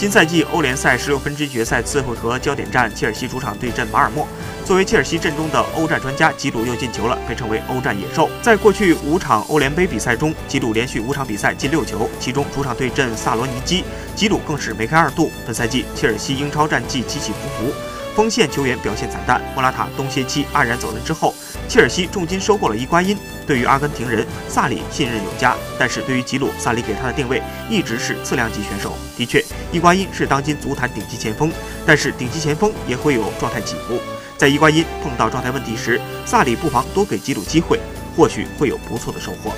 新赛季欧联赛十六分之一决赛次后和焦点战，切尔西主场对阵马尔默。作为切尔西阵中的欧战专家，吉鲁又进球了，被称为欧战野兽。在过去五场欧联杯比赛中，吉鲁连续五场比赛进六球，其中主场对阵萨罗尼基，吉鲁更是梅开二度。本赛季切尔西英超战绩起起伏伏，锋线球员表现惨淡，莫拉塔冬歇期黯然走人之后，切尔西重金收购了伊瓜因。对于阿根廷人，萨里信任有加，但是对于吉鲁，萨里给他的定位一直是次量级选手。的确，伊瓜因是当今足坛顶级前锋，但是顶级前锋也会有状态起伏。在伊瓜因碰到状态问题时，萨里不妨多给吉鲁机会，或许会有不错的收获。